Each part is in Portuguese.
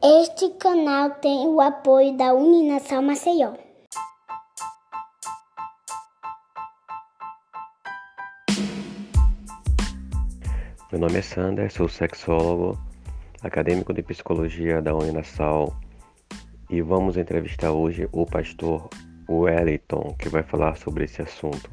Este canal tem o apoio da Uninação Maceió. Meu nome é Sander, sou sexólogo, acadêmico de psicologia da Uninasal e vamos entrevistar hoje o pastor Wellington, que vai falar sobre esse assunto.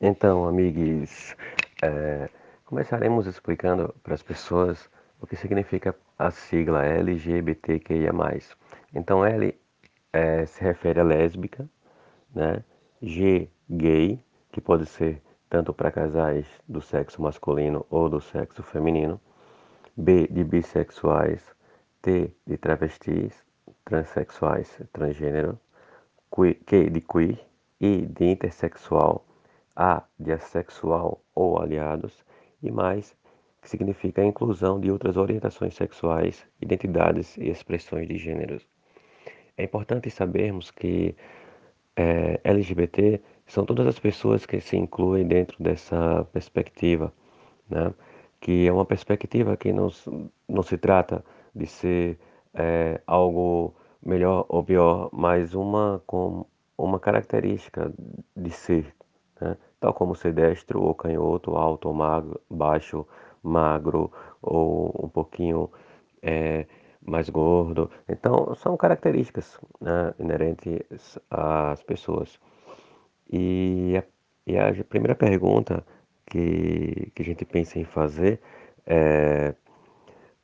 Então, amigos, é, começaremos explicando para as pessoas o que significa a sigla LGBTQIA+. Então, L é, se refere a lésbica, né? G, gay, que pode ser tanto para casais do sexo masculino ou do sexo feminino. B, de bissexuais. T, de travestis, transexuais, transgênero. Q, de queer. I, de intersexual a de assexual ou aliados, e mais, que significa a inclusão de outras orientações sexuais, identidades e expressões de gêneros. É importante sabermos que é, LGBT são todas as pessoas que se incluem dentro dessa perspectiva, né? que é uma perspectiva que não, não se trata de ser é, algo melhor ou pior, mas uma com uma característica de ser, né? tal como ser destro ou canhoto, alto ou magro, baixo, magro ou um pouquinho é, mais gordo. Então, são características né, inerentes às pessoas. E a, e a primeira pergunta que, que a gente pensa em fazer é: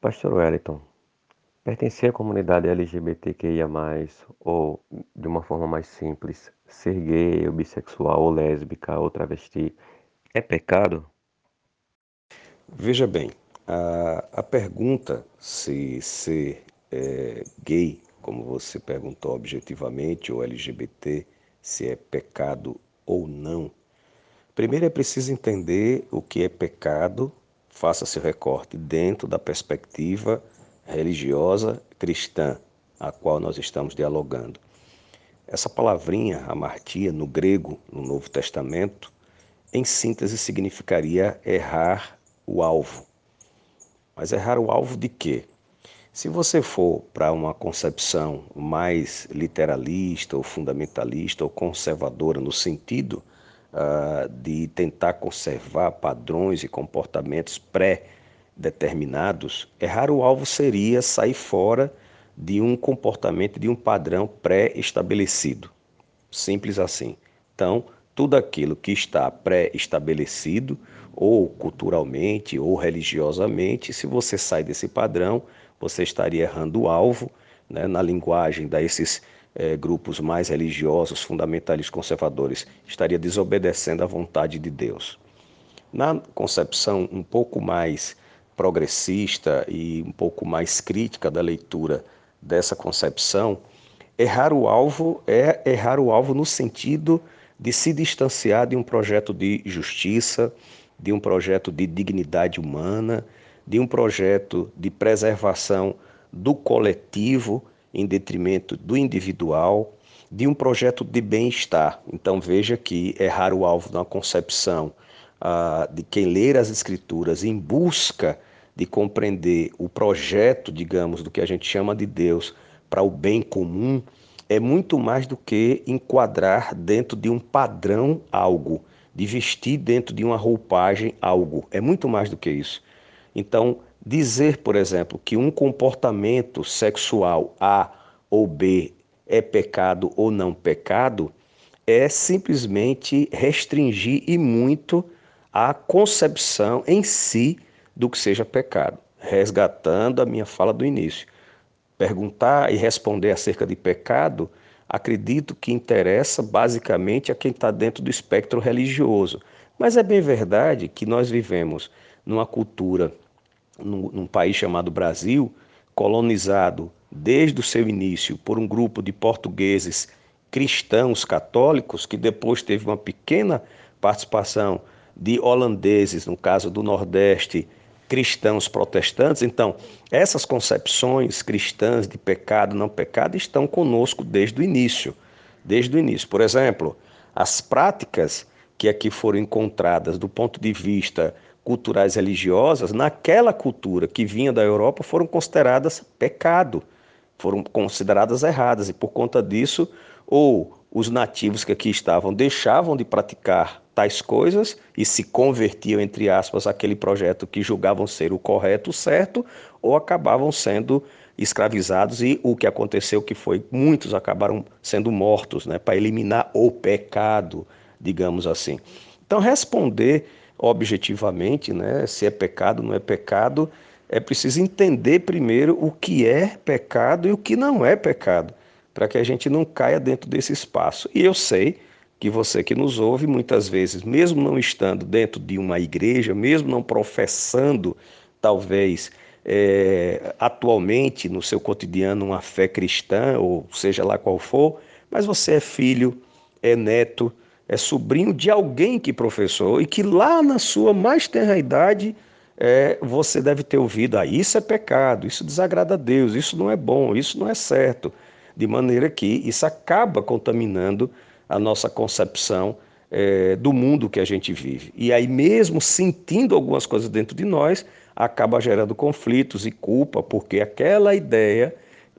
Pastor Wellington, Pertencer à comunidade LGBTQIA+, ou, de uma forma mais simples, ser gay, ou bissexual, ou lésbica, ou travesti, é pecado? Veja bem, a, a pergunta se ser é, gay, como você perguntou objetivamente, ou LGBT, se é pecado ou não. Primeiro é preciso entender o que é pecado, faça seu recorte dentro da perspectiva religiosa cristã a qual nós estamos dialogando. Essa palavrinha, amartia, no grego, no Novo Testamento, em síntese significaria errar o alvo. Mas errar o alvo de quê? Se você for para uma concepção mais literalista ou fundamentalista ou conservadora, no sentido uh, de tentar conservar padrões e comportamentos pré determinados, errar o alvo seria sair fora de um comportamento, de um padrão pré-estabelecido. Simples assim. Então, tudo aquilo que está pré-estabelecido, ou culturalmente, ou religiosamente, se você sai desse padrão, você estaria errando o alvo, né, na linguagem desses é, grupos mais religiosos, fundamentalistas conservadores, estaria desobedecendo à vontade de Deus. Na concepção um pouco mais progressista e um pouco mais crítica da leitura dessa concepção, errar o alvo é errar o alvo no sentido de se distanciar de um projeto de justiça, de um projeto de dignidade humana, de um projeto de preservação do coletivo em detrimento do individual, de um projeto de bem-estar. Então veja que errar o alvo na concepção ah, de quem ler as escrituras em busca de compreender o projeto, digamos, do que a gente chama de Deus para o bem comum, é muito mais do que enquadrar dentro de um padrão algo, de vestir dentro de uma roupagem algo. É muito mais do que isso. Então, dizer, por exemplo, que um comportamento sexual A ou B é pecado ou não pecado, é simplesmente restringir e muito a concepção em si do que seja pecado, resgatando a minha fala do início. Perguntar e responder acerca de pecado, acredito que interessa basicamente a quem está dentro do espectro religioso. Mas é bem verdade que nós vivemos numa cultura, num, num país chamado Brasil, colonizado desde o seu início por um grupo de portugueses cristãos católicos, que depois teve uma pequena participação de holandeses, no caso do Nordeste, cristãos protestantes. Então, essas concepções cristãs de pecado, não pecado, estão conosco desde o início. Desde o início. Por exemplo, as práticas que aqui foram encontradas do ponto de vista culturais religiosas, naquela cultura que vinha da Europa, foram consideradas pecado, foram consideradas erradas, e por conta disso, ou os nativos que aqui estavam deixavam de praticar tais coisas e se convertiam, entre aspas, aquele projeto que julgavam ser o correto, o certo, ou acabavam sendo escravizados e o que aconteceu que foi muitos acabaram sendo mortos, né, para eliminar o pecado, digamos assim. Então responder objetivamente, né, se é pecado, não é pecado, é preciso entender primeiro o que é pecado e o que não é pecado, para que a gente não caia dentro desse espaço. E eu sei que você que nos ouve, muitas vezes, mesmo não estando dentro de uma igreja, mesmo não professando, talvez, é, atualmente no seu cotidiano uma fé cristã, ou seja lá qual for, mas você é filho, é neto, é sobrinho de alguém que professou e que lá na sua mais tenra idade é, você deve ter ouvido: ah, isso é pecado, isso desagrada a Deus, isso não é bom, isso não é certo. De maneira que isso acaba contaminando a nossa concepção é, do mundo que a gente vive. E aí, mesmo sentindo algumas coisas dentro de nós, acaba gerando conflitos e culpa, porque aquela ideia,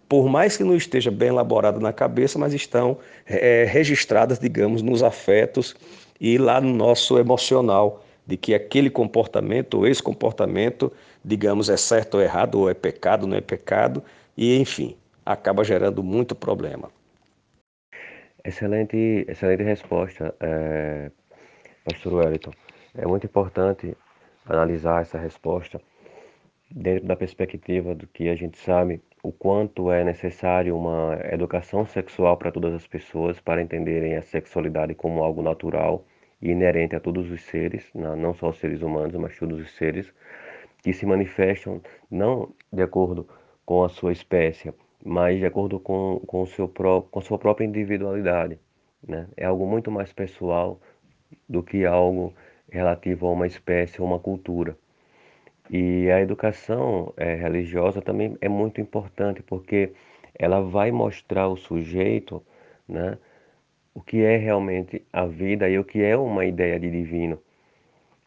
por mais que não esteja bem elaborada na cabeça, mas estão é, registradas, digamos, nos afetos e lá no nosso emocional, de que aquele comportamento ou esse comportamento, digamos, é certo ou errado, ou é pecado, não é pecado, e enfim, acaba gerando muito problema. Excelente, excelente resposta, é, Pastor Wellington. É muito importante analisar essa resposta dentro da perspectiva do que a gente sabe o quanto é necessário uma educação sexual para todas as pessoas para entenderem a sexualidade como algo natural e inerente a todos os seres, não só os seres humanos, mas todos os seres que se manifestam não de acordo com a sua espécie, mas de acordo com, com, seu pró com sua própria individualidade. Né? É algo muito mais pessoal do que algo relativo a uma espécie ou uma cultura. E a educação é, religiosa também é muito importante, porque ela vai mostrar ao sujeito né, o que é realmente a vida e o que é uma ideia de divino,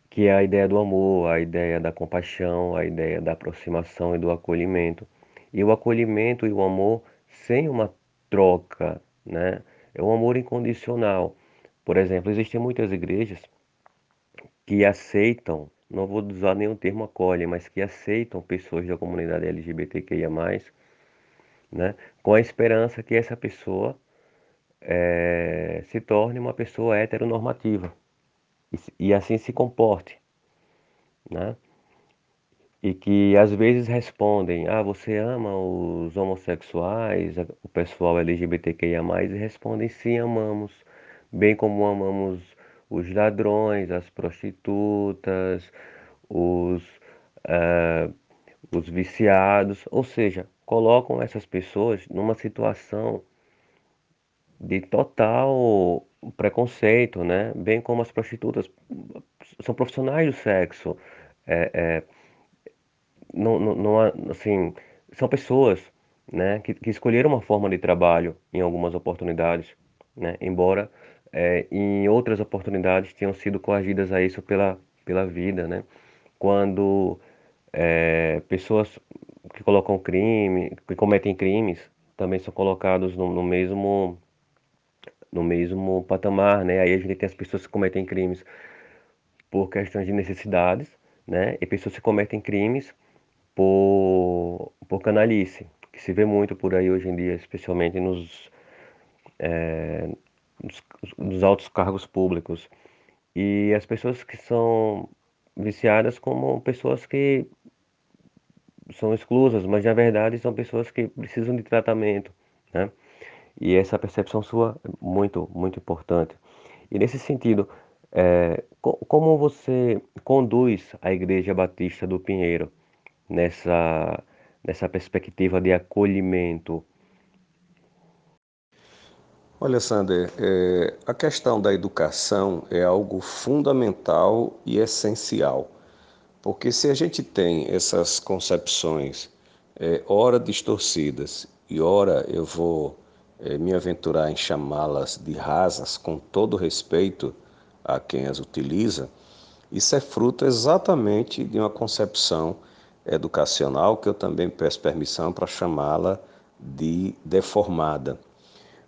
que é a ideia do amor, a ideia da compaixão, a ideia da aproximação e do acolhimento. E o acolhimento e o amor sem uma troca, né? É um amor incondicional. Por exemplo, existem muitas igrejas que aceitam não vou usar nenhum termo acolhe, mas que aceitam pessoas da comunidade LGBTQIA+, né, com a esperança que essa pessoa é, se torne uma pessoa heteronormativa e, e assim se comporte, né? E que às vezes respondem, ah, você ama os homossexuais, o pessoal LGBTQIA+, e respondem, sim, amamos, bem como amamos os ladrões, as prostitutas, os, uh, os viciados, ou seja, colocam essas pessoas numa situação de total preconceito, né? Bem como as prostitutas são profissionais do sexo, é, é, não, não, assim, são pessoas, né? Que, que escolheram uma forma de trabalho em algumas oportunidades, né? Embora é, em outras oportunidades tinham sido coagidas a isso pela, pela vida, né? Quando é, pessoas que colocam crime, que cometem crimes, também são colocados no, no, mesmo no mesmo patamar, né? Aí a gente tem as pessoas que cometem crimes por questões de necessidades, né? E pessoas que cometem crimes por, por canalice, que se vê muito por aí hoje em dia, especialmente nos, é, dos altos cargos públicos. E as pessoas que são viciadas como pessoas que são exclusas, mas na verdade são pessoas que precisam de tratamento, né? E essa percepção sua é muito, muito importante. E nesse sentido, é, como você conduz a Igreja Batista do Pinheiro nessa, nessa perspectiva de acolhimento. Olha, Sander, é, a questão da educação é algo fundamental e essencial, porque se a gente tem essas concepções, é, ora distorcidas e ora eu vou é, me aventurar em chamá-las de rasas, com todo respeito a quem as utiliza, Isso é fruto exatamente de uma concepção educacional que eu também peço permissão para chamá-la de deformada.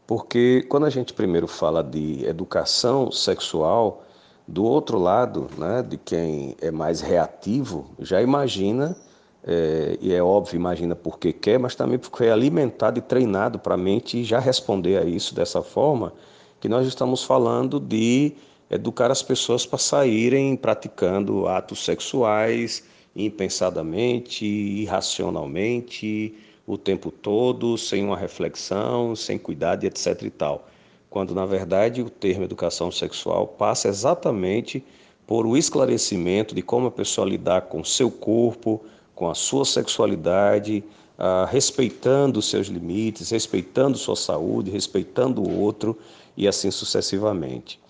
Porque quando a gente primeiro fala de educação sexual, do outro lado, né, de quem é mais reativo, já imagina, é, e é óbvio, imagina porque quer, mas também porque é alimentado e treinado para a mente já responder a isso dessa forma, que nós estamos falando de educar as pessoas para saírem praticando atos sexuais impensadamente, irracionalmente, o tempo todo, sem uma reflexão, sem cuidado, etc. e tal. Quando, na verdade, o termo educação sexual passa exatamente por o esclarecimento de como a pessoa lidar com seu corpo, com a sua sexualidade, ah, respeitando os seus limites, respeitando sua saúde, respeitando o outro e assim sucessivamente.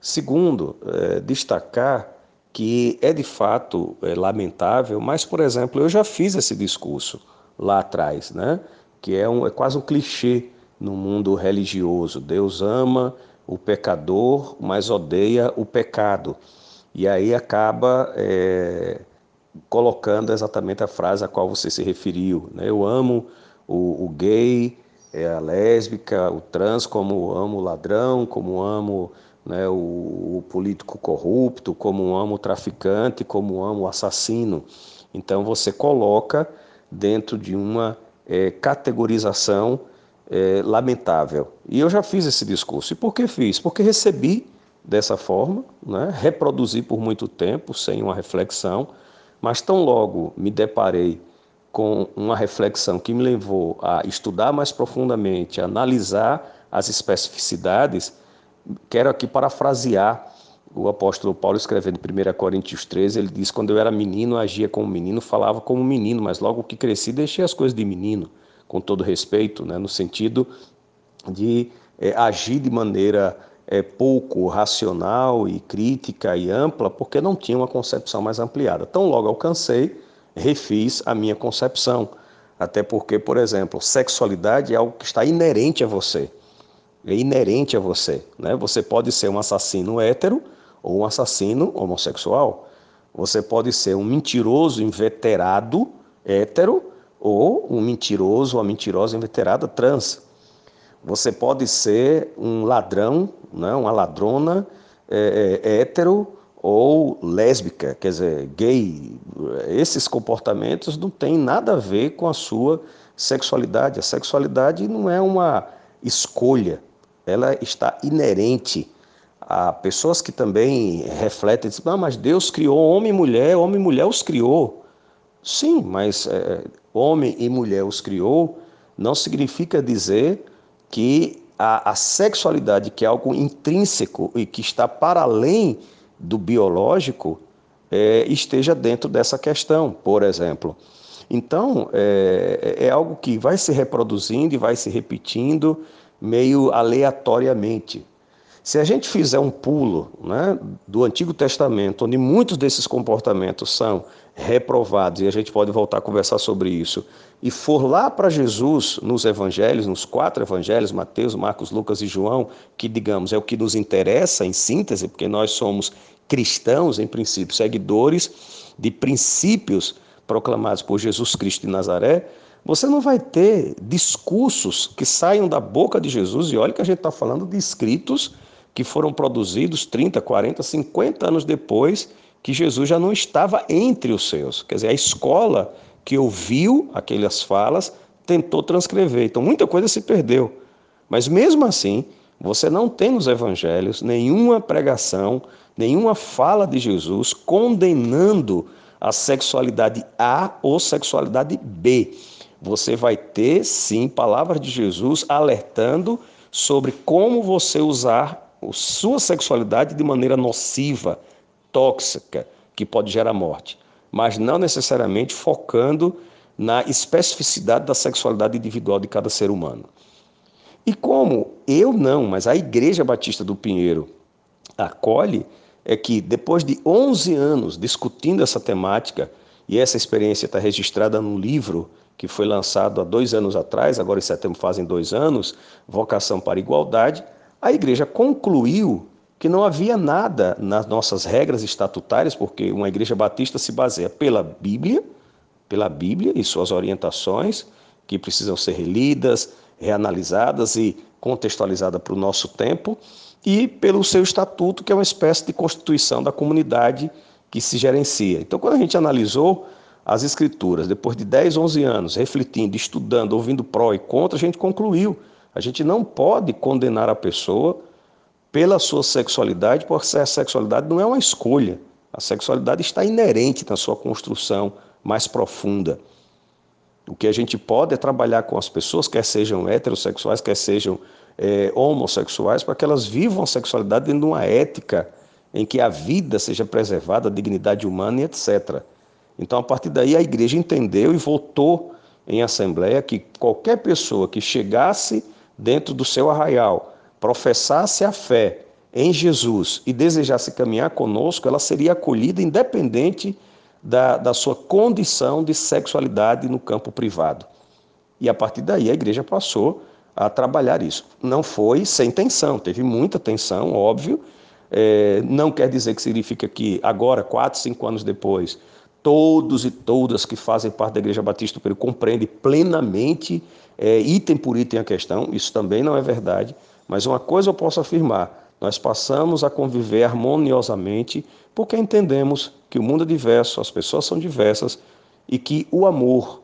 Segundo, eh, destacar que é de fato é, lamentável, mas, por exemplo, eu já fiz esse discurso lá atrás, né? que é, um, é quase um clichê no mundo religioso. Deus ama o pecador, mas odeia o pecado. E aí acaba é, colocando exatamente a frase a qual você se referiu. Né? Eu amo o, o gay, é, a lésbica, o trans, como amo o ladrão, como amo né, o, o, político corrupto, como amo o traficante, como amo o assassino. Então você coloca dentro de uma é, categorização é, lamentável. E eu já fiz esse discurso. E por que fiz? Porque recebi dessa forma, né, reproduzi por muito tempo sem uma reflexão, mas tão logo me deparei com uma reflexão que me levou a estudar mais profundamente, a analisar as especificidades, quero aqui parafrasear o apóstolo Paulo escrevendo em 1 Coríntios 13, ele diz: Quando eu era menino, agia como menino, falava como menino, mas logo que cresci, deixei as coisas de menino, com todo respeito, né, no sentido de é, agir de maneira é, pouco racional e crítica e ampla, porque não tinha uma concepção mais ampliada. Tão logo alcancei, refiz a minha concepção. Até porque, por exemplo, sexualidade é algo que está inerente a você é inerente a você. Né? Você pode ser um assassino hétero ou um assassino homossexual. Você pode ser um mentiroso inveterado hétero ou um mentiroso ou mentirosa inveterada trans. Você pode ser um ladrão, né? uma ladrona é, é, hétero ou lésbica, quer dizer, gay. Esses comportamentos não têm nada a ver com a sua sexualidade. A sexualidade não é uma escolha, ela está inerente a pessoas que também refletem, dizem, ah, mas Deus criou homem e mulher, homem e mulher os criou. Sim, mas é, homem e mulher os criou não significa dizer que a, a sexualidade, que é algo intrínseco e que está para além do biológico, é, esteja dentro dessa questão, por exemplo. Então, é, é algo que vai se reproduzindo e vai se repetindo meio aleatoriamente. Se a gente fizer um pulo né, do Antigo Testamento, onde muitos desses comportamentos são reprovados, e a gente pode voltar a conversar sobre isso, e for lá para Jesus nos evangelhos, nos quatro evangelhos, Mateus, Marcos, Lucas e João, que, digamos, é o que nos interessa em síntese, porque nós somos cristãos, em princípio, seguidores de princípios proclamados por Jesus Cristo de Nazaré, você não vai ter discursos que saiam da boca de Jesus, e olha que a gente está falando de escritos que foram produzidos 30, 40, 50 anos depois que Jesus já não estava entre os seus. Quer dizer, a escola que ouviu aquelas falas tentou transcrever. Então muita coisa se perdeu. Mas mesmo assim, você não tem nos evangelhos nenhuma pregação, nenhuma fala de Jesus condenando a sexualidade A ou sexualidade B você vai ter sim palavras de Jesus alertando sobre como você usar sua sexualidade de maneira nociva, tóxica, que pode gerar morte, mas não necessariamente focando na especificidade da sexualidade individual de cada ser humano. E como eu não, mas a Igreja Batista do Pinheiro acolhe, é que depois de 11 anos discutindo essa temática, e essa experiência está registrada no livro que foi lançado há dois anos atrás, agora em setembro fazem dois anos, Vocação para Igualdade, a igreja concluiu que não havia nada nas nossas regras estatutárias, porque uma igreja batista se baseia pela Bíblia, pela Bíblia e suas orientações, que precisam ser relidas, reanalisadas e contextualizadas para o nosso tempo, e pelo seu estatuto, que é uma espécie de constituição da comunidade que se gerencia. Então, quando a gente analisou as escrituras, depois de 10, 11 anos, refletindo, estudando, ouvindo pró e contra, a gente concluiu, a gente não pode condenar a pessoa pela sua sexualidade, porque a sexualidade não é uma escolha. A sexualidade está inerente na sua construção mais profunda. O que a gente pode é trabalhar com as pessoas, quer sejam heterossexuais, quer sejam é, homossexuais, para que elas vivam a sexualidade dentro de uma ética em que a vida seja preservada, a dignidade humana e etc. Então, a partir daí, a igreja entendeu e votou em assembleia que qualquer pessoa que chegasse dentro do seu arraial, professasse a fé em Jesus e desejasse caminhar conosco, ela seria acolhida independente da, da sua condição de sexualidade no campo privado. E a partir daí a igreja passou a trabalhar isso. Não foi sem tensão, teve muita tensão, óbvio. É, não quer dizer que significa que agora, quatro, cinco anos depois, todos e todas que fazem parte da Igreja Batista do Peru compreendem plenamente, é, item por item, a questão. Isso também não é verdade. Mas uma coisa eu posso afirmar: nós passamos a conviver harmoniosamente porque entendemos que o mundo é diverso, as pessoas são diversas e que o amor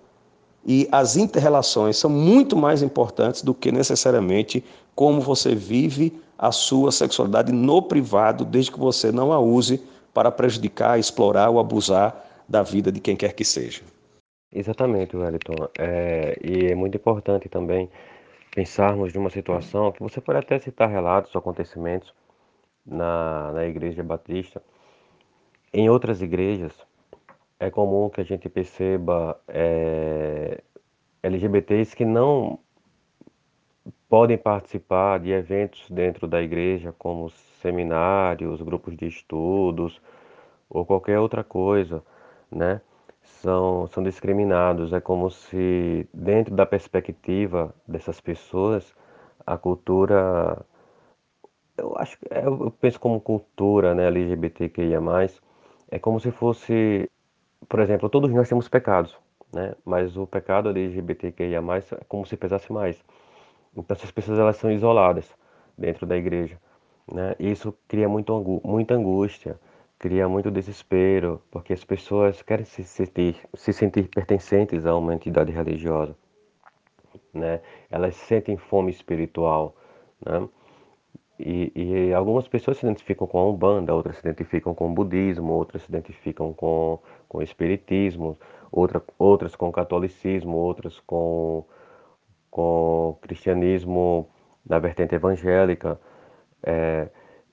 e as interrelações são muito mais importantes do que necessariamente como você vive a sua sexualidade no privado, desde que você não a use para prejudicar, explorar ou abusar da vida de quem quer que seja. Exatamente, Wellington. É, e é muito importante também pensarmos numa situação que você pode até citar relatos, acontecimentos na, na igreja batista. Em outras igrejas, é comum que a gente perceba é, LGBTs que não podem participar de eventos dentro da igreja, como seminários, grupos de estudos ou qualquer outra coisa, né? são, são discriminados. É como se, dentro da perspectiva dessas pessoas, a cultura. Eu acho é, eu penso como cultura né, LGBTQIA, é como se fosse. Por exemplo, todos nós temos pecados, né? mas o pecado LGBTQIA é como se pesasse mais. Então, essas pessoas elas são isoladas dentro da igreja. Né? Isso cria muito, muita angústia cria muito desespero, porque as pessoas querem se sentir, se sentir pertencentes a uma entidade religiosa, né? Elas sentem fome espiritual, né? E, e, algumas pessoas se identificam com a Umbanda, outras se identificam com o budismo, outras se identificam com, com o espiritismo, outra, outras com o catolicismo, outras com, com o cristianismo na vertente evangélica. É,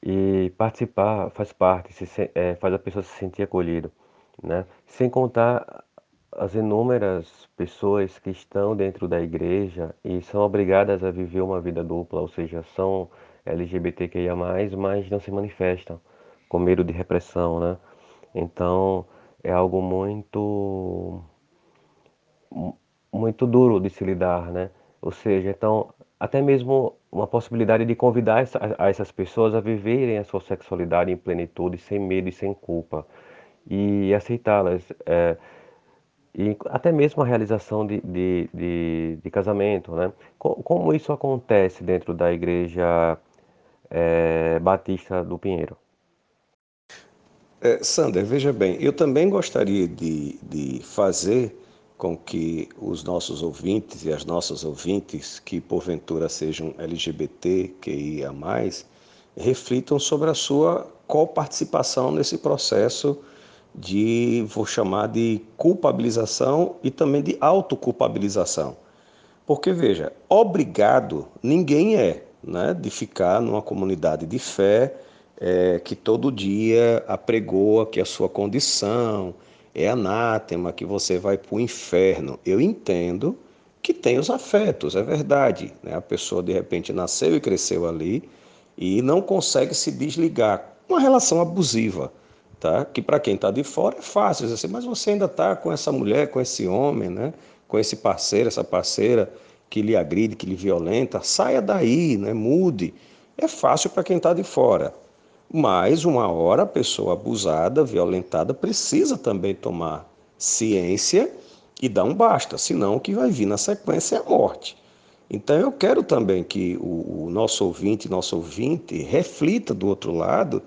e participar faz parte, se, é, faz a pessoa se sentir acolhida, né? Sem contar as inúmeras pessoas que estão dentro da igreja e são obrigadas a viver uma vida dupla, ou seja, são LGBTQIA+, mas não se manifestam com medo de repressão, né? Então, é algo muito muito duro de se lidar, né? Ou seja, então até mesmo uma possibilidade de convidar essa, a essas pessoas a viverem a sua sexualidade em plenitude, sem medo e sem culpa, e aceitá-las. É, e até mesmo a realização de, de, de, de casamento. Né? Como, como, isso acontece dentro da Igreja é, Batista do Pinheiro? É, Sander, veja bem, eu também gostaria de, de fazer com que os nossos ouvintes e as nossas ouvintes, que porventura sejam LGBT, QIA, reflitam sobre a sua coparticipação nesse processo de, vou chamar de culpabilização e também de autoculpabilização. Porque, veja, obrigado ninguém é né, de ficar numa comunidade de fé é, que todo dia apregoa que a sua condição, é anátema, que você vai para o inferno. Eu entendo que tem os afetos, é verdade. Né? A pessoa de repente nasceu e cresceu ali e não consegue se desligar. Uma relação abusiva, tá? que para quem está de fora é fácil assim, mas você ainda está com essa mulher, com esse homem, né? com esse parceiro, essa parceira que lhe agride, que lhe violenta, saia daí, né? mude. É fácil para quem está de fora. Mas uma hora a pessoa abusada, violentada, precisa também tomar ciência e dar um basta, senão o que vai vir na sequência é a morte. Então eu quero também que o, o nosso ouvinte, nosso ouvinte, reflita do outro lado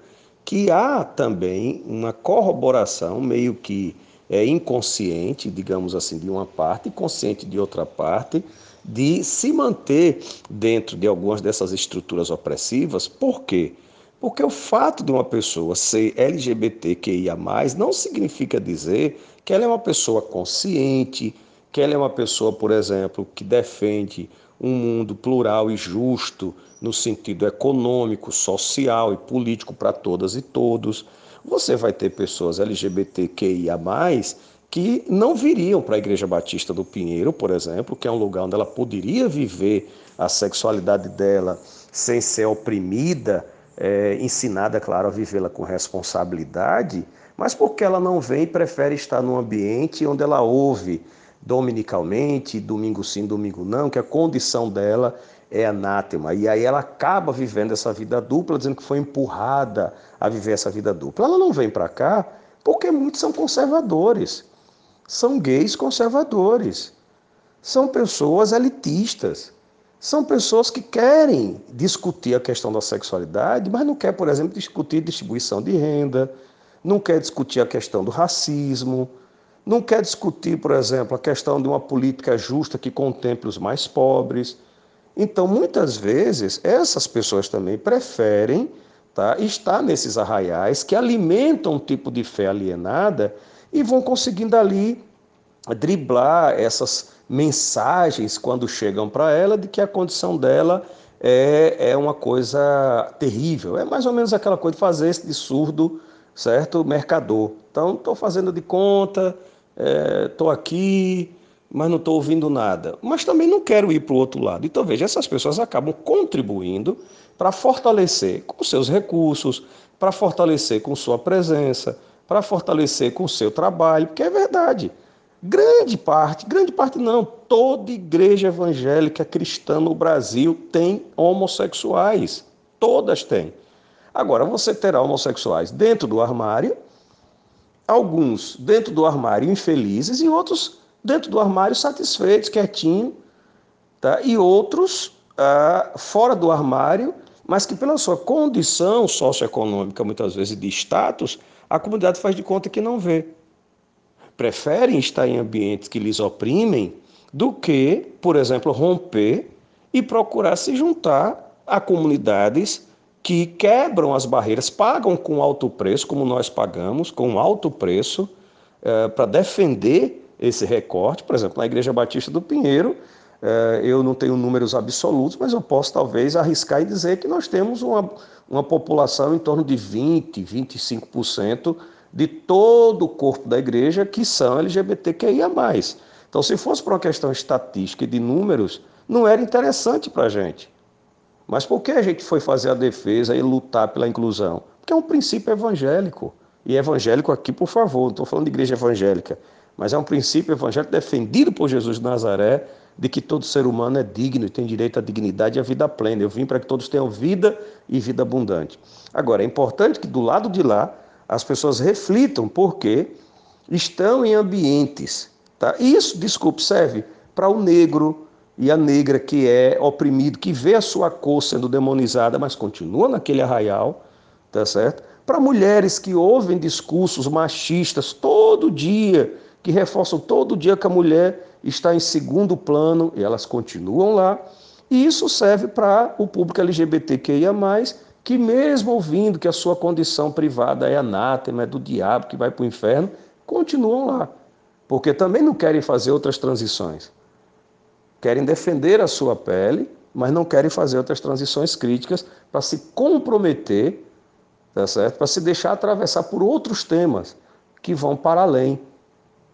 que há também uma corroboração meio que é inconsciente, digamos assim, de uma parte consciente de outra parte, de se manter dentro de algumas dessas estruturas opressivas. Por quê? Porque o fato de uma pessoa ser LGBTQIA, não significa dizer que ela é uma pessoa consciente, que ela é uma pessoa, por exemplo, que defende um mundo plural e justo no sentido econômico, social e político para todas e todos. Você vai ter pessoas LGBTQIA, que não viriam para a Igreja Batista do Pinheiro, por exemplo, que é um lugar onde ela poderia viver a sexualidade dela sem ser oprimida é, ensinada, claro, a vivê-la com responsabilidade, mas porque ela não vem e prefere estar num ambiente onde ela ouve dominicalmente, domingo sim, domingo não, que a condição dela é anátema. E aí ela acaba vivendo essa vida dupla, dizendo que foi empurrada a viver essa vida dupla. Ela não vem para cá porque muitos são conservadores, são gays conservadores, são pessoas elitistas. São pessoas que querem discutir a questão da sexualidade, mas não quer, por exemplo, discutir distribuição de renda, não quer discutir a questão do racismo, não quer discutir, por exemplo, a questão de uma política justa que contemple os mais pobres. Então, muitas vezes, essas pessoas também preferem tá, estar nesses arraiais que alimentam um tipo de fé alienada e vão conseguindo ali driblar essas mensagens quando chegam para ela de que a condição dela é, é uma coisa terrível. É mais ou menos aquela coisa de fazer esse de surdo, certo? Mercador. Então, estou fazendo de conta, estou é, aqui, mas não estou ouvindo nada. Mas também não quero ir para o outro lado. Então, veja, essas pessoas acabam contribuindo para fortalecer com seus recursos, para fortalecer com sua presença, para fortalecer com seu trabalho, porque é verdade. Grande parte, grande parte não, toda igreja evangélica cristã no Brasil tem homossexuais. Todas têm. Agora, você terá homossexuais dentro do armário, alguns dentro do armário infelizes e outros dentro do armário satisfeitos, quietinho, tá? e outros ah, fora do armário, mas que pela sua condição socioeconômica, muitas vezes de status, a comunidade faz de conta que não vê preferem estar em ambientes que lhes oprimem do que, por exemplo, romper e procurar se juntar a comunidades que quebram as barreiras, pagam com alto preço, como nós pagamos, com alto preço, eh, para defender esse recorte. Por exemplo, na Igreja Batista do Pinheiro, eh, eu não tenho números absolutos, mas eu posso talvez arriscar e dizer que nós temos uma, uma população em torno de 20, 25% de todo o corpo da igreja que são LGBTQIA. Então, se fosse por uma questão estatística e de números, não era interessante para a gente. Mas por que a gente foi fazer a defesa e lutar pela inclusão? Porque é um princípio evangélico. E evangélico aqui, por favor, não estou falando de igreja evangélica, mas é um princípio evangélico defendido por Jesus de Nazaré, de que todo ser humano é digno e tem direito à dignidade e à vida plena. Eu vim para que todos tenham vida e vida abundante. Agora, é importante que do lado de lá as pessoas reflitam porque estão em ambientes. Tá? Isso, desculpe, serve para o negro e a negra que é oprimido, que vê a sua cor sendo demonizada, mas continua naquele arraial, tá certo? Para mulheres que ouvem discursos machistas todo dia, que reforçam todo dia que a mulher está em segundo plano e elas continuam lá. E isso serve para o público LGBTQIA, que mesmo ouvindo que a sua condição privada é anátema, é do diabo, que vai para o inferno, continuam lá, porque também não querem fazer outras transições. Querem defender a sua pele, mas não querem fazer outras transições críticas para se comprometer, tá certo? Para se deixar atravessar por outros temas que vão para além,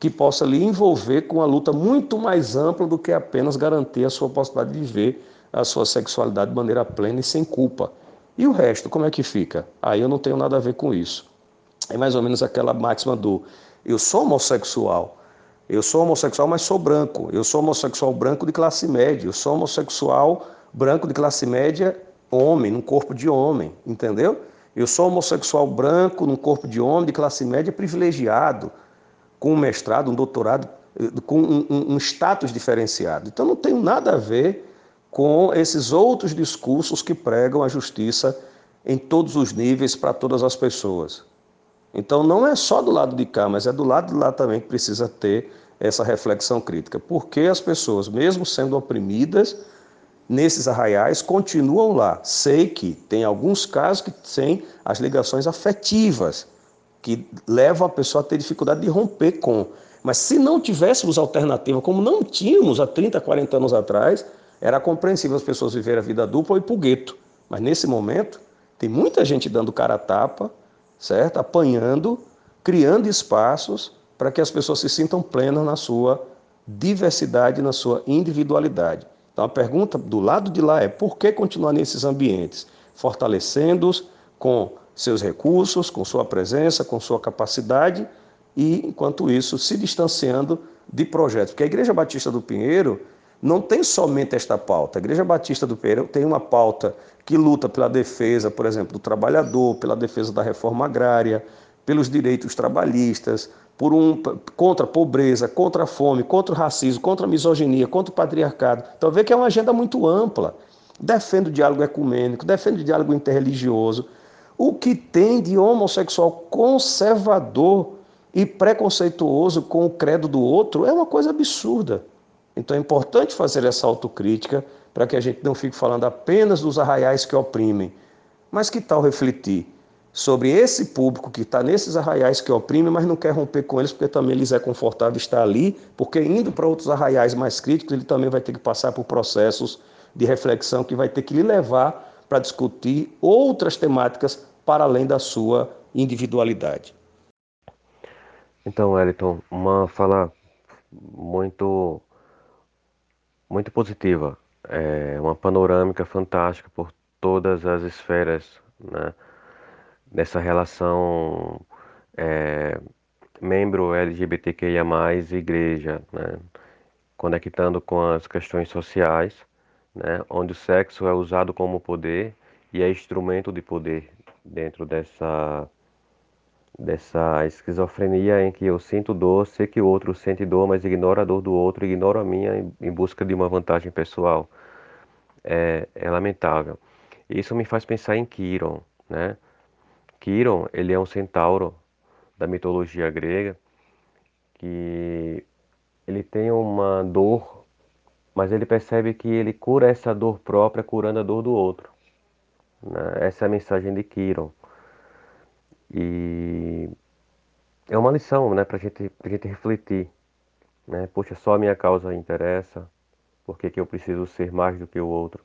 que possa lhe envolver com uma luta muito mais ampla do que apenas garantir a sua possibilidade de viver a sua sexualidade de maneira plena e sem culpa. E o resto, como é que fica? Aí eu não tenho nada a ver com isso. É mais ou menos aquela máxima do eu sou homossexual. Eu sou homossexual, mas sou branco. Eu sou homossexual branco de classe média. Eu sou homossexual branco de classe média homem, num corpo de homem, entendeu? Eu sou homossexual branco, num corpo de homem, de classe média, privilegiado, com um mestrado, um doutorado, eh, com um, um, um status diferenciado. Então não tem nada a ver com esses outros discursos que pregam a justiça em todos os níveis para todas as pessoas. Então não é só do lado de cá, mas é do lado de lá também que precisa ter essa reflexão crítica. Porque as pessoas, mesmo sendo oprimidas nesses arraiais, continuam lá. Sei que tem alguns casos que têm as ligações afetivas, que levam a pessoa a ter dificuldade de romper com. Mas se não tivéssemos alternativa, como não tínhamos há 30, 40 anos atrás, era compreensível as pessoas viverem a vida dupla ou ir para o gueto. Mas nesse momento, tem muita gente dando cara a tapa, certo? Apanhando, criando espaços para que as pessoas se sintam plenas na sua diversidade, na sua individualidade. Então a pergunta do lado de lá é por que continuar nesses ambientes, fortalecendo-os com seus recursos, com sua presença, com sua capacidade e, enquanto isso, se distanciando de projetos. Porque a Igreja Batista do Pinheiro não tem somente esta pauta. A Igreja Batista do Pinheiro tem uma pauta que luta pela defesa, por exemplo, do trabalhador, pela defesa da reforma agrária, pelos direitos trabalhistas, por um, contra a pobreza, contra a fome, contra o racismo, contra a misoginia, contra o patriarcado. Então vê que é uma agenda muito ampla. Defende o diálogo ecumênico, defende o diálogo interreligioso. O que tem de homossexual conservador e preconceituoso com o credo do outro é uma coisa absurda. Então é importante fazer essa autocrítica para que a gente não fique falando apenas dos arraiais que oprimem. Mas que tal refletir sobre esse público que está nesses arraiais que oprimem, mas não quer romper com eles porque também lhes é confortável estar ali, porque indo para outros arraiais mais críticos, ele também vai ter que passar por processos de reflexão que vai ter que lhe levar para discutir outras temáticas para além da sua individualidade. Então, Wellington, uma fala muito muito positiva, é uma panorâmica fantástica por todas as esferas, né? Dessa relação é, membro LGBTQIA+, igreja, né? Conectando com as questões sociais, né? Onde o sexo é usado como poder e é instrumento de poder dentro dessa dessa esquizofrenia em que eu sinto dor, sei que o outro sente dor, mas ignora a dor do outro, ignora a minha em, busca de uma vantagem pessoal. É, é lamentável. Isso me faz pensar em Quiron, né? Quiron, ele é um centauro da mitologia grega que ele tem uma dor, mas ele percebe que ele cura essa dor própria curando a dor do outro. Né? Essa é a mensagem de Quiron. E é uma lição, né, para gente, a gente refletir. Né? Poxa, só a minha causa interessa, por que, eu preciso ser mais do que o outro?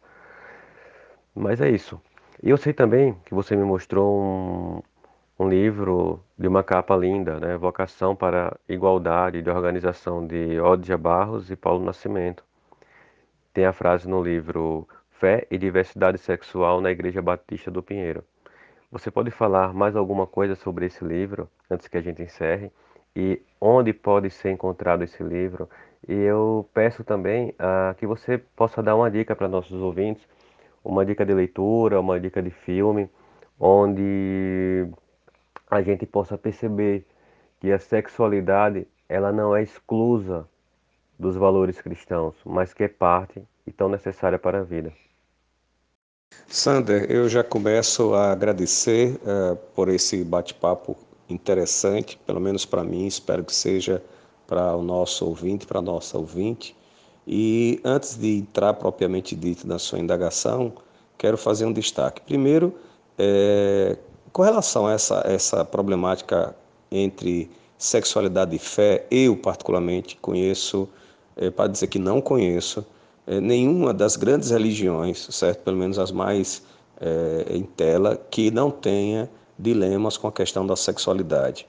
Mas é isso. E eu sei também que você me mostrou um, um livro de uma capa linda, né? Vocação para Igualdade de Organização de Odia Barros e Paulo Nascimento. Tem a frase no livro Fé e Diversidade Sexual na Igreja Batista do Pinheiro. Você pode falar mais alguma coisa sobre esse livro antes que a gente encerre e onde pode ser encontrado esse livro? E eu peço também uh, que você possa dar uma dica para nossos ouvintes, uma dica de leitura, uma dica de filme, onde a gente possa perceber que a sexualidade ela não é exclusa dos valores cristãos, mas que é parte e tão necessária para a vida. Sander, eu já começo a agradecer uh, por esse bate-papo interessante, pelo menos para mim, espero que seja para o nosso ouvinte, para a nossa ouvinte. E antes de entrar propriamente dito na sua indagação, quero fazer um destaque. Primeiro, é, com relação a essa, essa problemática entre sexualidade e fé, eu particularmente conheço, é, para dizer que não conheço, é, nenhuma das grandes religiões, certo? Pelo menos as mais é, em tela, que não tenha dilemas com a questão da sexualidade.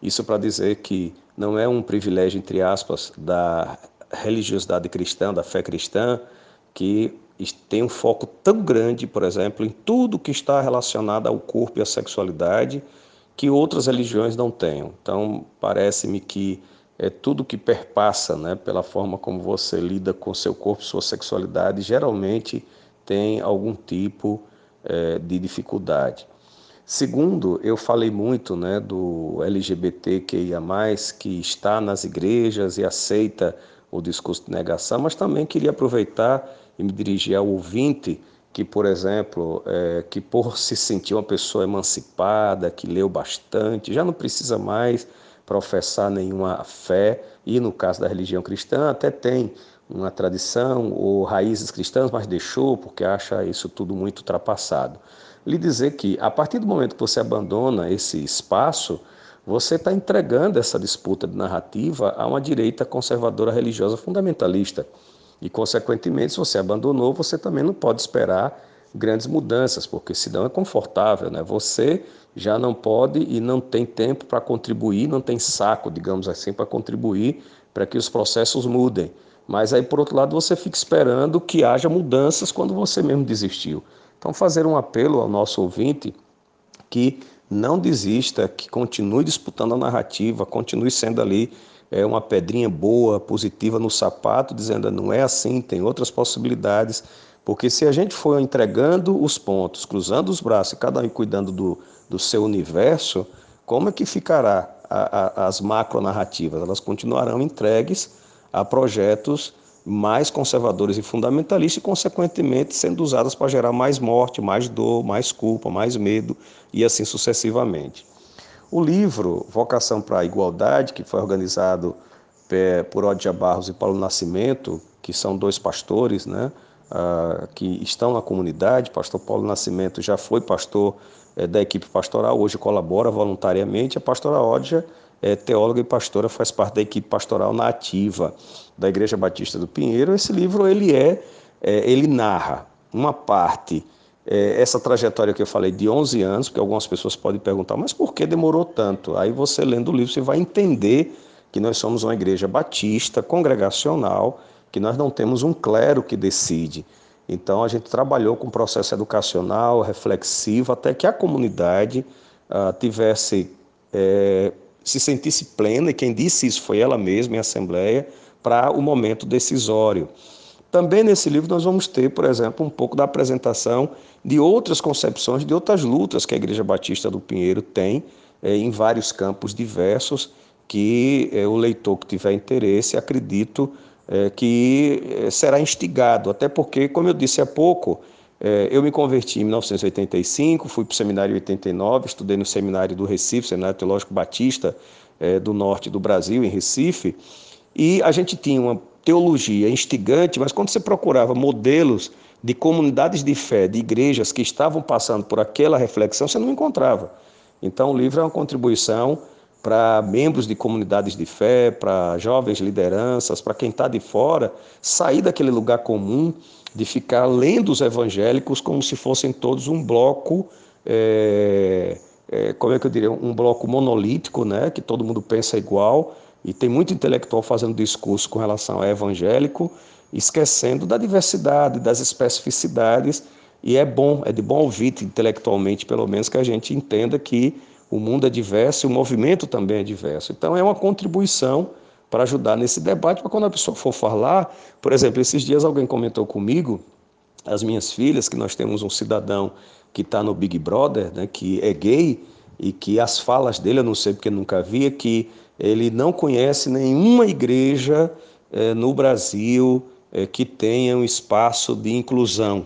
Isso para dizer que não é um privilégio, entre aspas, da religiosidade cristã, da fé cristã, que tem um foco tão grande, por exemplo, em tudo que está relacionado ao corpo e à sexualidade, que outras religiões não tenham. Então, parece-me que é tudo que perpassa, né, pela forma como você lida com seu corpo, sua sexualidade, geralmente tem algum tipo é, de dificuldade. Segundo, eu falei muito né, do LGBTQIA, que está nas igrejas e aceita o discurso de negação, mas também queria aproveitar e me dirigir ao ouvinte que, por exemplo, é, que por se sentir uma pessoa emancipada, que leu bastante, já não precisa mais professar nenhuma fé, e no caso da religião cristã, até tem uma tradição ou raízes cristãs, mas deixou porque acha isso tudo muito ultrapassado lhe dizer que, a partir do momento que você abandona esse espaço, você está entregando essa disputa de narrativa a uma direita conservadora religiosa fundamentalista. E, consequentemente, se você abandonou, você também não pode esperar grandes mudanças, porque senão é confortável, né? Você já não pode e não tem tempo para contribuir, não tem saco, digamos assim, para contribuir para que os processos mudem. Mas aí, por outro lado, você fica esperando que haja mudanças quando você mesmo desistiu. Então, fazer um apelo ao nosso ouvinte que não desista, que continue disputando a narrativa, continue sendo ali é, uma pedrinha boa, positiva no sapato, dizendo não é assim, tem outras possibilidades. Porque se a gente for entregando os pontos, cruzando os braços, cada um cuidando do, do seu universo, como é que ficará a, a, as macronarrativas? Elas continuarão entregues a projetos mais conservadores e fundamentalistas e, consequentemente, sendo usadas para gerar mais morte, mais dor, mais culpa, mais medo e assim sucessivamente. O livro Vocação para a Igualdade, que foi organizado é, por Odia Barros e Paulo Nascimento, que são dois pastores, né, uh, que estão na comunidade. Pastor Paulo Nascimento já foi pastor é, da equipe pastoral, hoje colabora voluntariamente. A pastora Odia é teóloga e pastora, faz parte da equipe pastoral na ativa da Igreja Batista do Pinheiro. Esse livro ele é, é ele narra uma parte é, essa trajetória que eu falei de 11 anos, porque algumas pessoas podem perguntar, mas por que demorou tanto? Aí você lendo o livro você vai entender que nós somos uma igreja batista, congregacional, que nós não temos um clero que decide. Então a gente trabalhou com um processo educacional, reflexivo, até que a comunidade uh, tivesse é, se sentisse plena, e quem disse isso foi ela mesma em assembleia, para o momento decisório. Também nesse livro nós vamos ter, por exemplo, um pouco da apresentação de outras concepções, de outras lutas que a Igreja Batista do Pinheiro tem é, em vários campos diversos, que é, o leitor que tiver interesse, acredito é, que será instigado, até porque, como eu disse há pouco, é, eu me converti em 1985, fui para o seminário em 89, estudei no seminário do Recife, Seminário Teológico Batista é, do Norte do Brasil, em Recife, e a gente tinha uma teologia instigante, mas quando você procurava modelos de comunidades de fé, de igrejas que estavam passando por aquela reflexão, você não encontrava. Então, o livro é uma contribuição para membros de comunidades de fé, para jovens lideranças, para quem está de fora, sair daquele lugar comum de ficar lendo os evangélicos como se fossem todos um bloco, é, é, como é que eu diria, um bloco monolítico, né, que todo mundo pensa igual, e tem muito intelectual fazendo discurso com relação ao evangélico, esquecendo da diversidade, das especificidades, e é bom, é de bom ouvir intelectualmente, pelo menos, que a gente entenda que o mundo é diverso e o movimento também é diverso. Então, é uma contribuição para ajudar nesse debate, para quando a pessoa for falar, por exemplo, esses dias alguém comentou comigo, as minhas filhas, que nós temos um cidadão que está no Big Brother, né, que é gay, e que as falas dele, eu não sei porque nunca vi, é que ele não conhece nenhuma igreja eh, no Brasil eh, que tenha um espaço de inclusão.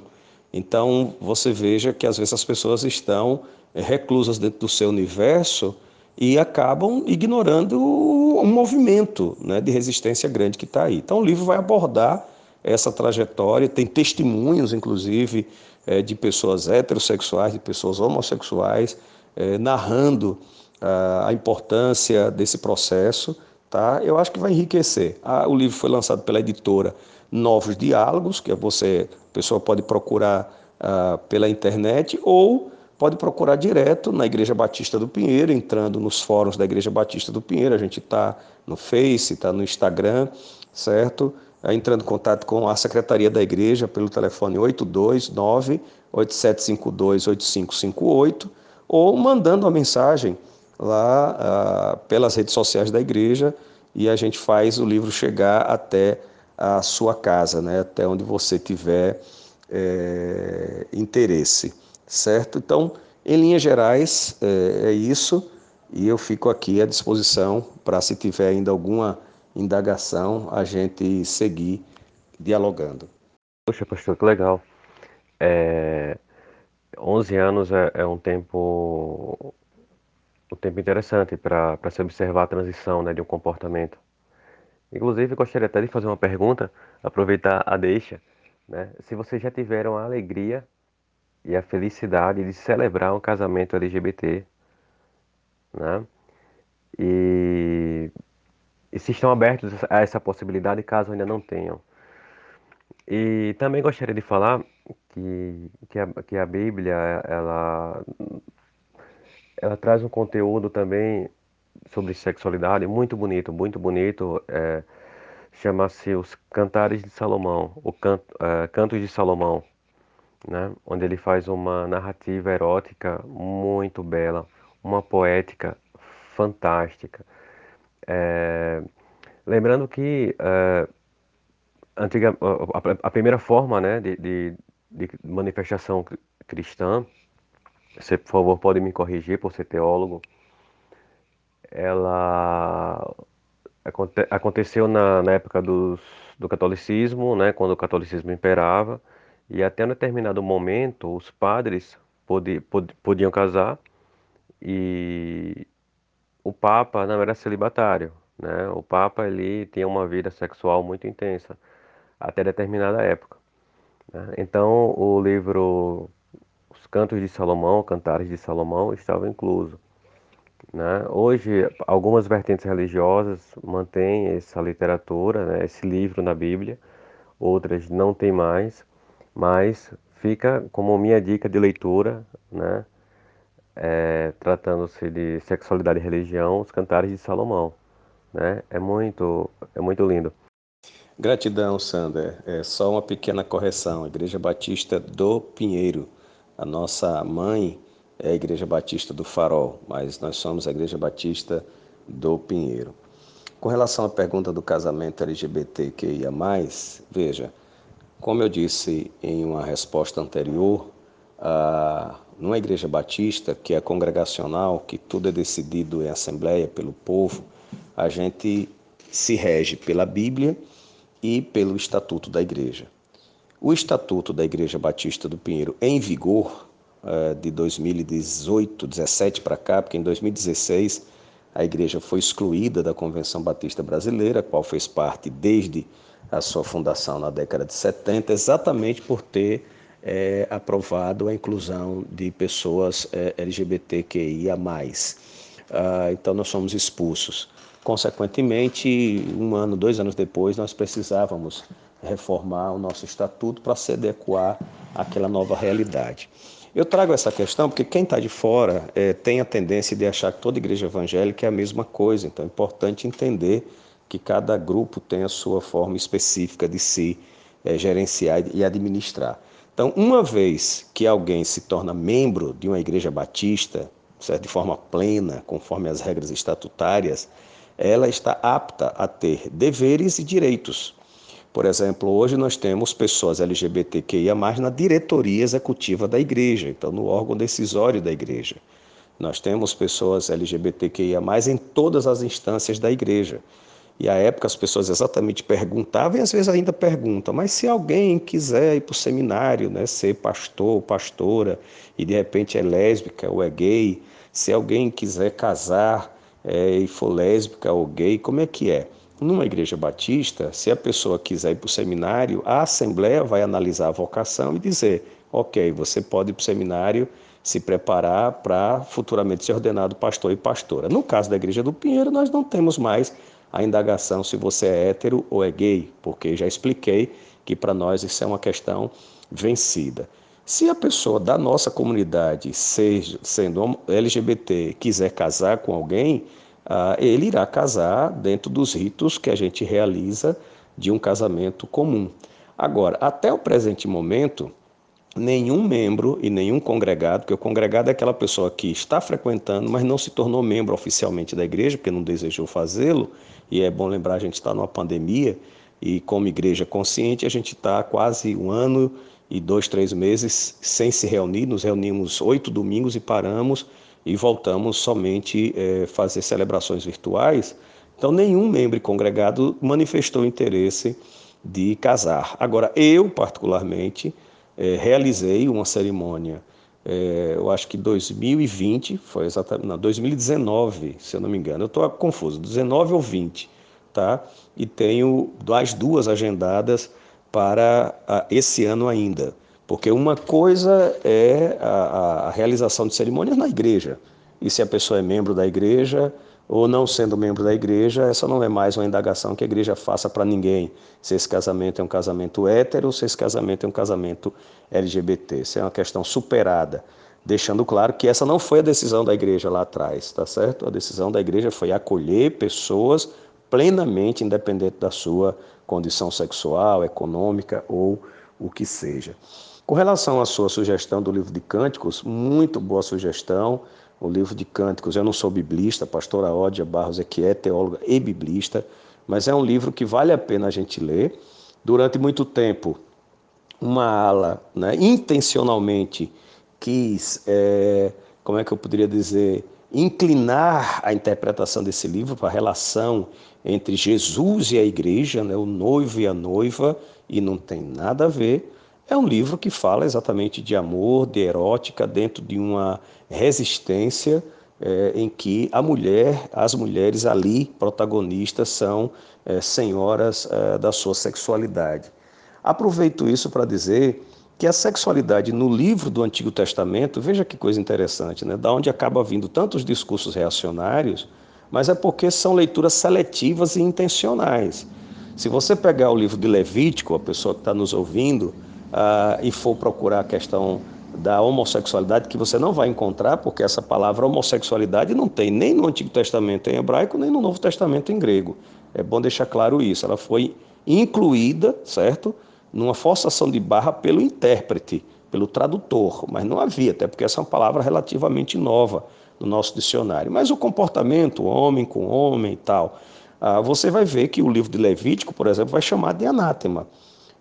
Então, você veja que às vezes as pessoas estão reclusas dentro do seu universo e acabam ignorando um movimento né, de resistência grande que está aí. Então, o livro vai abordar essa trajetória, tem testemunhos, inclusive, é, de pessoas heterossexuais, de pessoas homossexuais, é, narrando a, a importância desse processo. Tá? Eu acho que vai enriquecer. Ah, o livro foi lançado pela editora Novos Diálogos, que você, a pessoa pode procurar ah, pela internet, ou pode procurar direto na Igreja Batista do Pinheiro, entrando nos fóruns da Igreja Batista do Pinheiro. A gente está no Face, está no Instagram, certo? Entrando em contato com a Secretaria da Igreja pelo telefone 829-8752-8558 ou mandando uma mensagem lá ah, pelas redes sociais da igreja e a gente faz o livro chegar até a sua casa, né? até onde você tiver é, interesse certo? Então, Em linhas gerais, é, é isso, e eu fico aqui à disposição para, se tiver ainda alguma indagação, a gente seguir dialogando. Poxa, pastor, que legal. É, 11 anos é, é um tempo um tempo interessante para se observar a transição né, de um comportamento. Inclusive, gostaria até de fazer uma pergunta, aproveitar a deixa. Né? Se vocês já tiveram a alegria e a felicidade de celebrar um casamento LGBT, né? E, e se estão abertos a essa possibilidade, caso ainda não tenham. E também gostaria de falar que, que, a, que a Bíblia, ela, ela traz um conteúdo também sobre sexualidade muito bonito, muito bonito. É, Chama-se Os Cantares de Salomão, o canto, é, Cantos de Salomão, né? onde ele faz uma narrativa erótica muito bela, uma poética fantástica. É, lembrando que é, antiga, a, primeira forma né, de, de, de manifestação cristã, você por favor pode me corrigir por ser teólogo, ela aconte, aconteceu na, na época dos, do catolicismo, né, quando o catolicismo imperava, e até um determinado momento os padres pod, podiam casar e o Papa não era celibatário, né? O Papa ele tinha uma vida sexual muito intensa até determinada época. Né? Então, o livro Os Cantos de Salomão, Cantares de Salomão, estava incluso. Né? Hoje, algumas vertentes religiosas mantêm essa literatura, né? esse livro na Bíblia, outras não têm mais, mas fica como minha dica de leitura, né? É, tratando-se de sexualidade e religião, os Cantares de Salomão. Né? É muito, é muito lindo. Gratidão, Sander. É só uma pequena correção. Igreja Batista do Pinheiro. A nossa mãe é a Igreja Batista do Farol, mas nós somos a Igreja Batista do Pinheiro. Com relação à pergunta do casamento LGBTQIA, veja, como eu disse em uma resposta anterior, a, numa igreja batista, que é congregacional, que tudo é decidido em assembleia pelo povo, a gente se rege pela Bíblia e pelo Estatuto da Igreja. O Estatuto da Igreja Batista do Pinheiro, em vigor uh, de 2018, 17 para cá, porque em 2016 a igreja foi excluída da Convenção Batista Brasileira, qual fez parte desde a sua fundação na década de 70, exatamente por ter é, aprovado a inclusão de pessoas é, LGBTQIA. Ah, então, nós somos expulsos. Consequentemente, um ano, dois anos depois, nós precisávamos reformar o nosso estatuto para se adequar àquela nova realidade. Eu trago essa questão porque quem está de fora é, tem a tendência de achar que toda igreja evangélica é a mesma coisa, então é importante entender que cada grupo tem a sua forma específica de se é, gerenciar e administrar. Então, uma vez que alguém se torna membro de uma igreja batista, certo? de forma plena, conforme as regras estatutárias, ela está apta a ter deveres e direitos. Por exemplo, hoje nós temos pessoas LGBTQIA, na diretoria executiva da igreja, então no órgão decisório da igreja. Nós temos pessoas LGBTQIA, em todas as instâncias da igreja. E à época as pessoas exatamente perguntavam, e às vezes ainda perguntam, mas se alguém quiser ir para o seminário, né, ser pastor ou pastora, e de repente é lésbica ou é gay, se alguém quiser casar é, e for lésbica ou gay, como é que é? Numa igreja batista, se a pessoa quiser ir para o seminário, a assembleia vai analisar a vocação e dizer: ok, você pode ir para o seminário se preparar para futuramente ser ordenado pastor e pastora. No caso da igreja do Pinheiro, nós não temos mais a indagação se você é hétero ou é gay, porque já expliquei que para nós isso é uma questão vencida. Se a pessoa da nossa comunidade, seja, sendo LGBT, quiser casar com alguém, ele irá casar dentro dos ritos que a gente realiza de um casamento comum. Agora, até o presente momento, nenhum membro e nenhum congregado, porque o congregado é aquela pessoa que está frequentando, mas não se tornou membro oficialmente da igreja, porque não desejou fazê-lo, e é bom lembrar, a gente está numa pandemia, e como igreja consciente, a gente está quase um ano e dois, três meses sem se reunir. Nos reunimos oito domingos e paramos e voltamos somente é, fazer celebrações virtuais. Então, nenhum membro congregado manifestou interesse de casar. Agora, eu, particularmente, é, realizei uma cerimônia, é, eu acho que 2020, foi exatamente, não, 2019, se eu não me engano, eu estou confuso, 19 ou 20, tá? E tenho as duas agendadas para esse ano ainda. Porque uma coisa é a, a, realização de cerimônias na igreja. E se a pessoa é membro da igreja ou não sendo membro da igreja, essa não é mais uma indagação que a igreja faça para ninguém. Se esse casamento é um casamento hétero ou se esse casamento é um casamento LGBT. Isso é uma questão superada. Deixando claro que essa não foi a decisão da igreja lá atrás, tá certo? A decisão da igreja foi acolher pessoas plenamente independente da sua condição sexual, econômica ou o que seja. Com relação à sua sugestão do livro de Cânticos, muito boa sugestão. O livro de Cânticos, eu não sou biblista, pastora Ódia Barros é que é teóloga e biblista, mas é um livro que vale a pena a gente ler. Durante muito tempo, uma ala né, intencionalmente quis, é, como é que eu poderia dizer, inclinar a interpretação desse livro para a relação entre Jesus e a igreja, né, o noivo e a noiva, e não tem nada a ver. É um livro que fala exatamente de amor, de erótica, dentro de uma resistência é, em que a mulher, as mulheres ali, protagonistas, são é, senhoras é, da sua sexualidade. Aproveito isso para dizer que a sexualidade no livro do Antigo Testamento, veja que coisa interessante, né? da onde acaba vindo tantos discursos reacionários, mas é porque são leituras seletivas e intencionais. Se você pegar o livro de Levítico, a pessoa que está nos ouvindo, uh, e for procurar a questão da homossexualidade, que você não vai encontrar, porque essa palavra homossexualidade não tem nem no Antigo Testamento em hebraico, nem no Novo Testamento em grego. É bom deixar claro isso. Ela foi incluída, certo? numa forçação de barra pelo intérprete, pelo tradutor, mas não havia, até porque essa é uma palavra relativamente nova no nosso dicionário. Mas o comportamento, homem com homem e tal, ah, você vai ver que o livro de Levítico, por exemplo, vai chamar de anátema.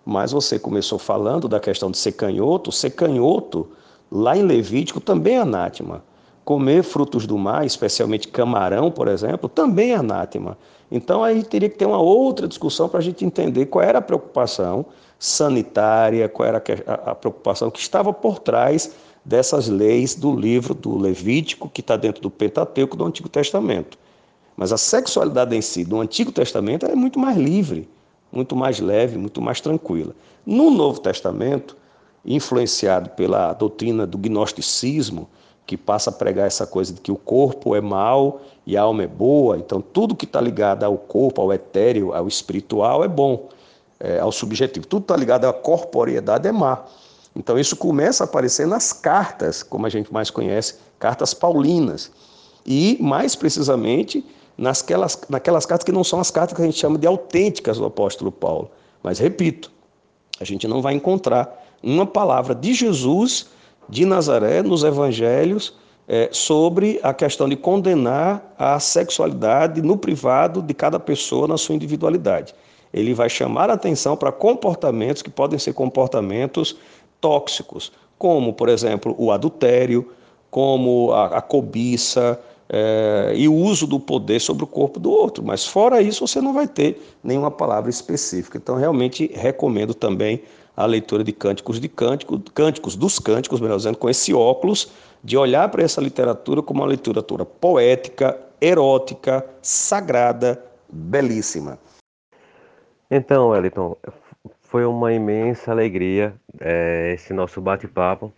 Mas você começou falando da questão de ser canhoto, ser canhoto, lá em Levítico também é anátema. Comer frutos do mar, especialmente camarão, por exemplo, também é anátema. Então aí teria que ter uma outra discussão para a gente entender qual era a preocupação sanitária, qual era a, preocupação que estava por trás dessas leis do livro do Levítico, que está dentro do Pentateuco do Antigo Testamento. Mas a sexualidade em si do Antigo Testamento é muito mais livre, muito mais leve, muito mais tranquila. No Novo Testamento, influenciado pela doutrina do gnosticismo, que passa a pregar essa coisa de que o corpo é mau e a alma é boa, então tudo que está ligado ao corpo, ao etéreo, ao espiritual é bom é, ao subjetivo. Tudo está ligado à corporeidade, é má. Então isso começa a aparecer nas cartas, como a gente mais conhece, cartas paulinas. E, mais precisamente, nasquelas, naquelas cartas que não são as cartas que a gente chama de autênticas do apóstolo Paulo. Mas, repito, a gente não vai encontrar uma palavra de Jesus de Nazaré nos evangelhos é, sobre a questão de condenar a sexualidade no privado de cada pessoa na sua individualidade ele vai chamar a atenção para comportamentos que podem ser comportamentos tóxicos, como, por exemplo, o adultério, como a, a cobiça é, e o uso do poder sobre o corpo do outro. Mas fora isso, você não vai ter nenhuma palavra específica. Então, realmente recomendo também a leitura de cânticos de cântico, cânticos dos cânticos, melhor dizendo, com esse óculos de olhar para essa literatura como uma literatura poética, erótica, sagrada, belíssima. Então, Wellington, foi uma imensa alegria é, esse nosso bate-papo.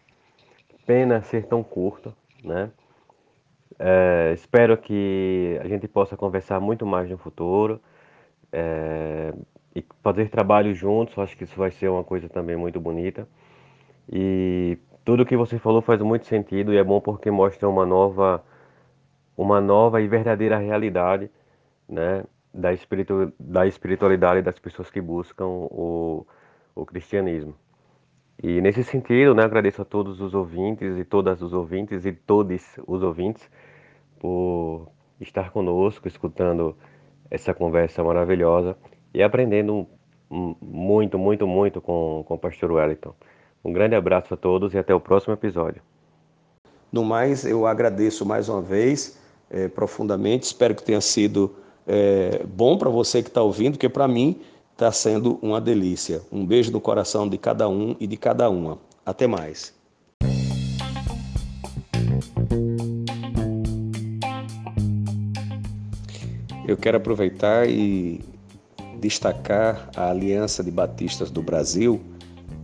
Pena ser tão curto, né? É, espero que a gente possa conversar muito mais no futuro é, e fazer trabalho juntos. Acho que isso vai ser uma coisa também muito bonita. E tudo que você falou faz muito sentido e é bom porque mostra uma nova, uma nova e verdadeira realidade, né? da, espiritu, da espiritualidade das pessoas que buscam o, o cristianismo. E nesse sentido, né, agradeço a todos os ouvintes e todas os ouvintes e todos os ouvintes por estar conosco, escutando essa conversa maravilhosa e aprendendo muito, muito, muito com, com o pastor Wellington. Um grande abraço a todos e até o próximo episódio. No mais, eu agradeço mais uma vez é, profundamente. Espero que tenha sido é, bom para você que está ouvindo, porque para mim está sendo uma delícia. Um beijo no coração de cada um e de cada uma. Até mais. Eu quero aproveitar e destacar a Aliança de Batistas do Brasil,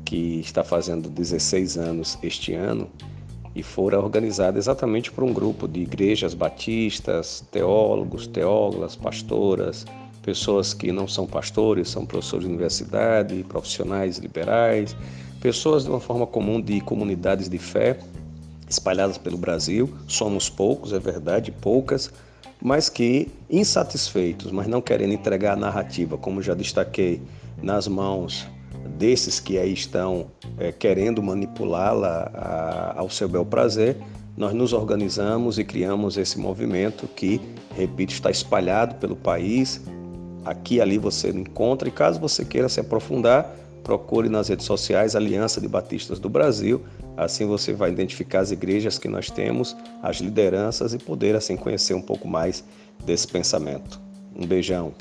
que está fazendo 16 anos este ano e fora organizada exatamente por um grupo de igrejas batistas, teólogos, teólogas, pastoras, pessoas que não são pastores, são professores de universidade, profissionais liberais, pessoas de uma forma comum de comunidades de fé espalhadas pelo Brasil. Somos poucos, é verdade, poucas, mas que insatisfeitos, mas não querendo entregar a narrativa, como já destaquei, nas mãos desses que aí estão é, querendo manipulá-la ao seu bel prazer, nós nos organizamos e criamos esse movimento que, repito, está espalhado pelo país. Aqui ali você encontra, e caso você queira se aprofundar, procure nas redes sociais Aliança de Batistas do Brasil. Assim você vai identificar as igrejas que nós temos, as lideranças e poder assim conhecer um pouco mais desse pensamento. Um beijão.